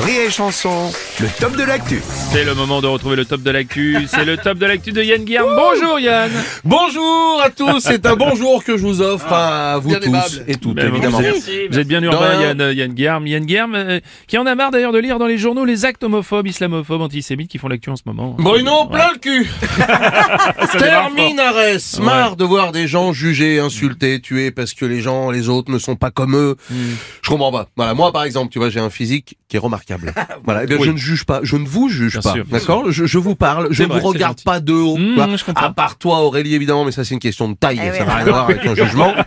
Rire et Chanson, le top de l'actu. C'est le moment de retrouver le top de l'actu. C'est le top de l'actu de Yann Guillaume. Bonjour Yann. Bonjour à tous, c'est un bonjour que je vous offre à vous Bien tous aimable. et toutes, Ben, évidemment. Vous êtes, vous êtes bien urbain. Yann, Yann Guillaume. Yann Guillaume, euh, qui en a marre d'ailleurs de lire dans les journaux les actes homophobes, islamophobes, antisémites qui font l'actu en ce moment. Bruno, plein le cul. Terminares Marre de voir des gens jugés, insultés, tués parce que les gens, les autres ne sont pas comme eux. Hmm. Je comprends pas. Voilà, moi par exemple, tu vois, j'ai un physique qui est remarquable. Voilà, eh bien, Oui. je ne juge pas, je ne vous juge Bien pas. D'accord? Je, je vous parle, je ne vous regarde pas de haut. Mmh, à part toi, Aurélie, évidemment, mais ça c'est une question de taille, Eh ça n'a rien à voir avec un jugement.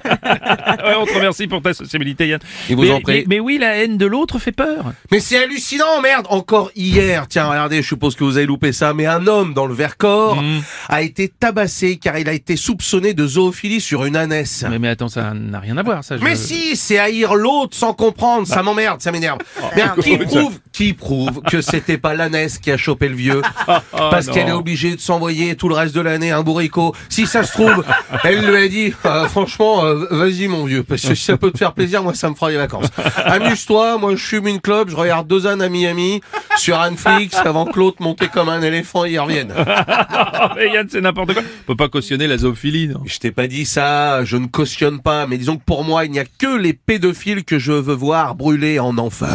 Ouais, on te remercie pour ta sociabilité, Yann. Il vous mais, en prie. mais- mais oui, la haine de l'autre fait peur. Mais c'est hallucinant, merde Encore hier, tiens, regardez, je suppose que vous avez loupé ça, mais un homme dans le Vercors Mm. a été tabassé car il a été soupçonné de zoophilie sur une ânesse. Mais, mais attends, ça n'a rien à voir, ça. je- Mais si, c'est haïr l'autre sans comprendre, ça m'emmerde, ça m'énerve. Mais qui prouve, qui prouve que c'était pas l'ânesse qui a chopé le vieux Parce non. qu'elle est obligée de s'envoyer tout le reste de l'année un bourricot. Si ça se trouve, elle lui a dit, euh, franchement, euh, vas-y mon vieux, parce que si ça peut te faire plaisir, moi ça me fera les vacances. Amuse-toi, moi je fume une clope, je regarde deux ânes à Miami sur Netflix avant que l'autre monte comme un éléphant et y revienne. Ah, mais Yann, c'est n'importe quoi. On peut pas cautionner la zoophilie, non? Je t'ai pas dit ça, je ne cautionne pas, mais disons que pour moi, il n'y a que les pédophiles que je veux voir brûler en enfer.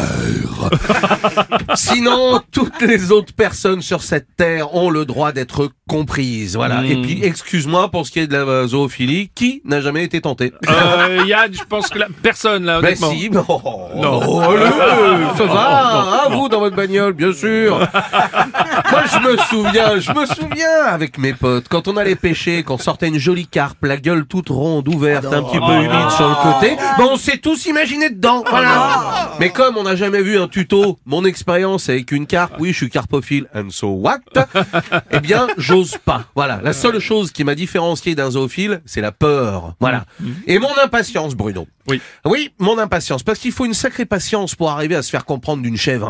Sinon, toutes les autres personnes sur cette terre ont le droit d'être comprises. Voilà. Et puis, excuse-moi pour ce qui est de la zoophilie, qui n'a jamais été tenté euh, Yann, je pense que la personne, là, honnêtement. si, mais oh, Non. oh, ça va, hein, vous dans votre bagnole, bien sûr. Moi, je me souviens, je me souviens avec mes potes, quand on allait pêcher, qu'on sortait une jolie carpe, la gueule toute ronde, ouverte, un petit peu humide sur le côté, ben on s'est tous imaginé dedans, voilà. Mais comme on n'a jamais vu un tuto, mon expérience avec une carpe, oui, je suis carpophile, and so what? Eh bien, j'ose pas. Voilà, la seule chose qui m'a différencié d'un zoophile, c'est la peur. Voilà. Et mon impatience, Bruno. Oui. Oui, mon impatience, parce qu'il faut une sacrée patience pour arriver à se faire comprendre d'une chèvre.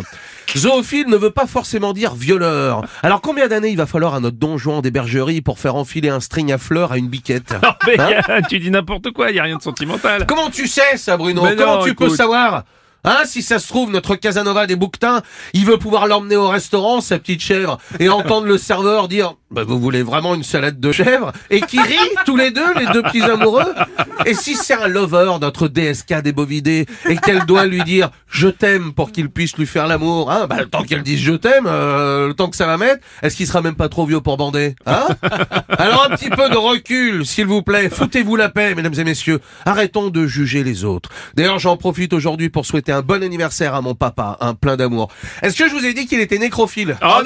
Zoophile ne veut pas forcément dire violeur. Alors combien d'années il va falloir à notre don Juan des bergeries pour faire enfiler un string à fleurs à une biquette? Non, mais Hein tu dis n'importe quoi, il y a rien de sentimental. Comment tu sais ça, Bruno? Mais Comment non, tu peux savoir? Hein, si ça se trouve, notre Casanova des bouquetins, il veut pouvoir l'emmener au restaurant, sa petite chèvre, et entendre le serveur dire bah, Vous voulez vraiment une salade de chèvre? Et qui rit, tous les deux, les deux petits amoureux Et si c'est un lover, notre DSK des bovidés, et qu'elle doit lui dire Je t'aime pour qu'il puisse lui faire l'amour, hein, bah, le temps qu'elle dise Je t'aime, euh, le temps que ça va mettre, est-ce qu'il sera même pas trop vieux pour bander Hein? Alors un petit peu de recul, s'il vous plaît. Foutez-vous la paix, mesdames et messieurs. Arrêtons de juger les autres. D'ailleurs, j'en profite aujourd'hui pour souhaiter bon anniversaire à mon papa, un plein d'amour. Est-ce que je vous ai dit qu'il était nécrophile? Non.